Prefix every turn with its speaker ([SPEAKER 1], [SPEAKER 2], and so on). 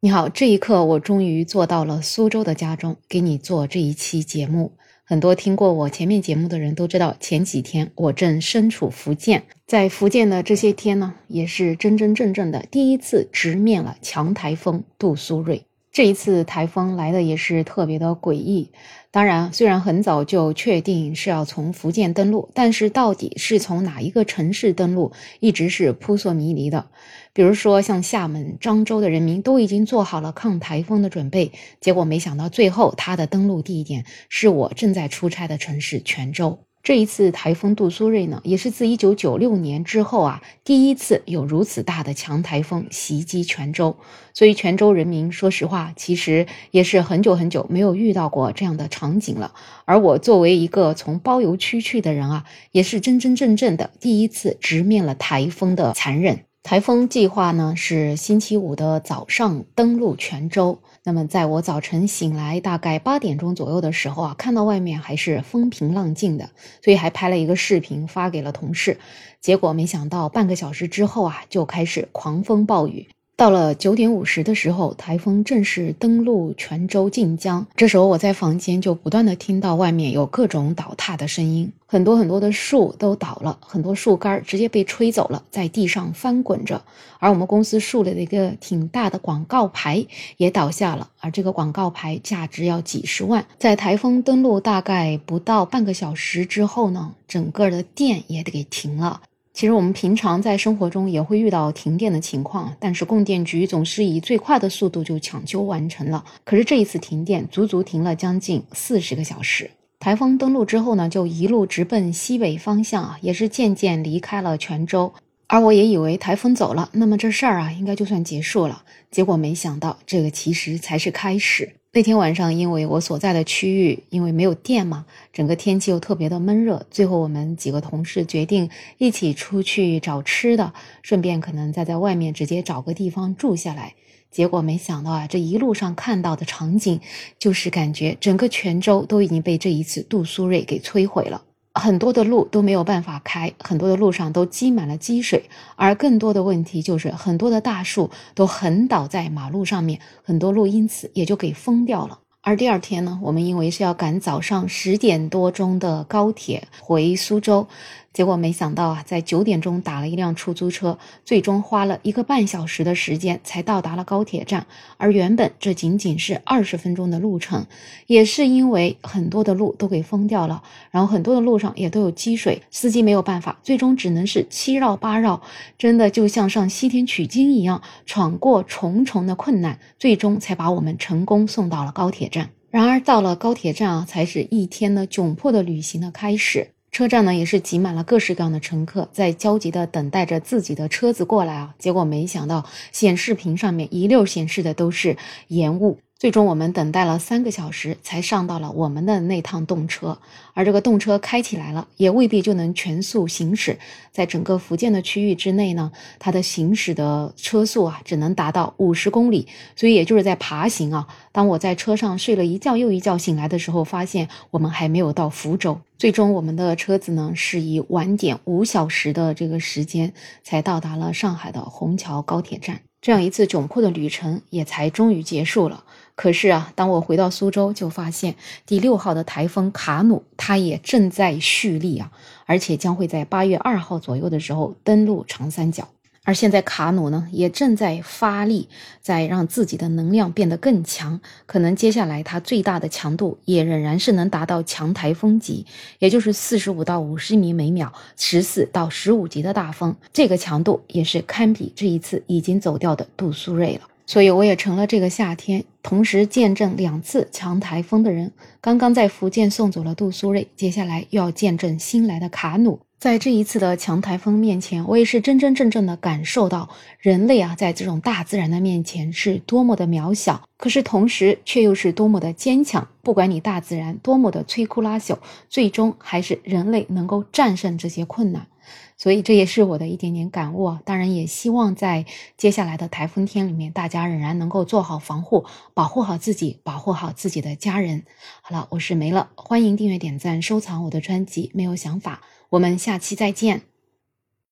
[SPEAKER 1] 你好，这一刻我终于坐到了苏州的家中，给你做这一期节目。很多听过我前面节目的人都知道，前几天我正身处福建，在福建的这些天呢，也是真真正正的第一次直面了强台风杜苏芮。这一次台风来的也是特别的诡异。当然，虽然很早就确定是要从福建登陆，但是到底是从哪一个城市登陆，一直是扑朔迷离的。比如说，像厦门、漳州的人民都已经做好了抗台风的准备，结果没想到最后它的登陆地点是我正在出差的城市泉州。这一次台风杜苏芮呢，也是自1996年之后啊，第一次有如此大的强台风袭击泉州。所以泉州人民说实话，其实也是很久很久没有遇到过这样的场景了。而我作为一个从包邮区去的人啊，也是真真正正的第一次直面了台风的残忍。台风计划呢是星期五的早上登陆泉州。那么在我早晨醒来大概八点钟左右的时候啊，看到外面还是风平浪静的，所以还拍了一个视频发给了同事。结果没想到半个小时之后啊，就开始狂风暴雨。到了九点五十的时候，台风正式登陆泉州晋江。这时候我在房间就不断的听到外面有各种倒塌的声音，很多很多的树都倒了，很多树干直接被吹走了，在地上翻滚着。而我们公司树立的一个挺大的广告牌也倒下了，而这个广告牌价值要几十万。在台风登陆大概不到半个小时之后呢，整个的电也得给停了。其实我们平常在生活中也会遇到停电的情况，但是供电局总是以最快的速度就抢修完成了。可是这一次停电足足停了将近四十个小时。台风登陆之后呢，就一路直奔西北方向啊，也是渐渐离开了泉州。而我也以为台风走了，那么这事儿啊应该就算结束了。结果没想到，这个其实才是开始。那天晚上，因为我所在的区域因为没有电嘛，整个天气又特别的闷热，最后我们几个同事决定一起出去找吃的，顺便可能再在外面直接找个地方住下来。结果没想到啊，这一路上看到的场景，就是感觉整个泉州都已经被这一次杜苏芮给摧毁了。很多的路都没有办法开，很多的路上都积满了积水，而更多的问题就是很多的大树都横倒在马路上面，很多路因此也就给封掉了。而第二天呢，我们因为是要赶早上十点多钟的高铁回苏州。结果没想到啊，在九点钟打了一辆出租车，最终花了一个半小时的时间才到达了高铁站。而原本这仅仅是二十分钟的路程，也是因为很多的路都给封掉了，然后很多的路上也都有积水，司机没有办法，最终只能是七绕八绕，真的就像上西天取经一样，闯过重重的困难，最终才把我们成功送到了高铁站。然而到了高铁站啊，才是一天的窘迫的旅行的开始。车站呢也是挤满了各式各样的乘客，在焦急的等待着自己的车子过来啊。结果没想到显示屏上面一溜显示的都是延误。最终我们等待了三个小时，才上到了我们的那趟动车。而这个动车开起来了，也未必就能全速行驶。在整个福建的区域之内呢，它的行驶的车速啊，只能达到五十公里。所以也就是在爬行啊。当我在车上睡了一觉又一觉，醒来的时候，发现我们还没有到福州。最终我们的车子呢，是以晚点五小时的这个时间，才到达了上海的虹桥高铁站。这样一次窘迫的旅程，也才终于结束了。可是啊，当我回到苏州，就发现第六号的台风卡努，它也正在蓄力啊，而且将会在八月二号左右的时候登陆长三角。而现在卡努呢，也正在发力，在让自己的能量变得更强。可能接下来它最大的强度也仍然是能达到强台风级，也就是四十五到五十米每秒，十四到十五级的大风。这个强度也是堪比这一次已经走掉的杜苏芮了。所以我也成了这个夏天同时见证两次强台风的人。刚刚在福建送走了杜苏芮，接下来又要见证新来的卡努。在这一次的强台风面前，我也是真真正正的感受到人类啊，在这种大自然的面前是多么的渺小，可是同时却又是多么的坚强。不管你大自然多么的摧枯拉朽，最终还是人类能够战胜这些困难。所以这也是我的一点点感悟啊！当然也希望在接下来的台风天里面，大家仍然能够做好防护，保护好自己，保护好自己的家人。好了，我是没了，欢迎订阅、点赞、收藏我的专辑。没有想法，我们下期再见。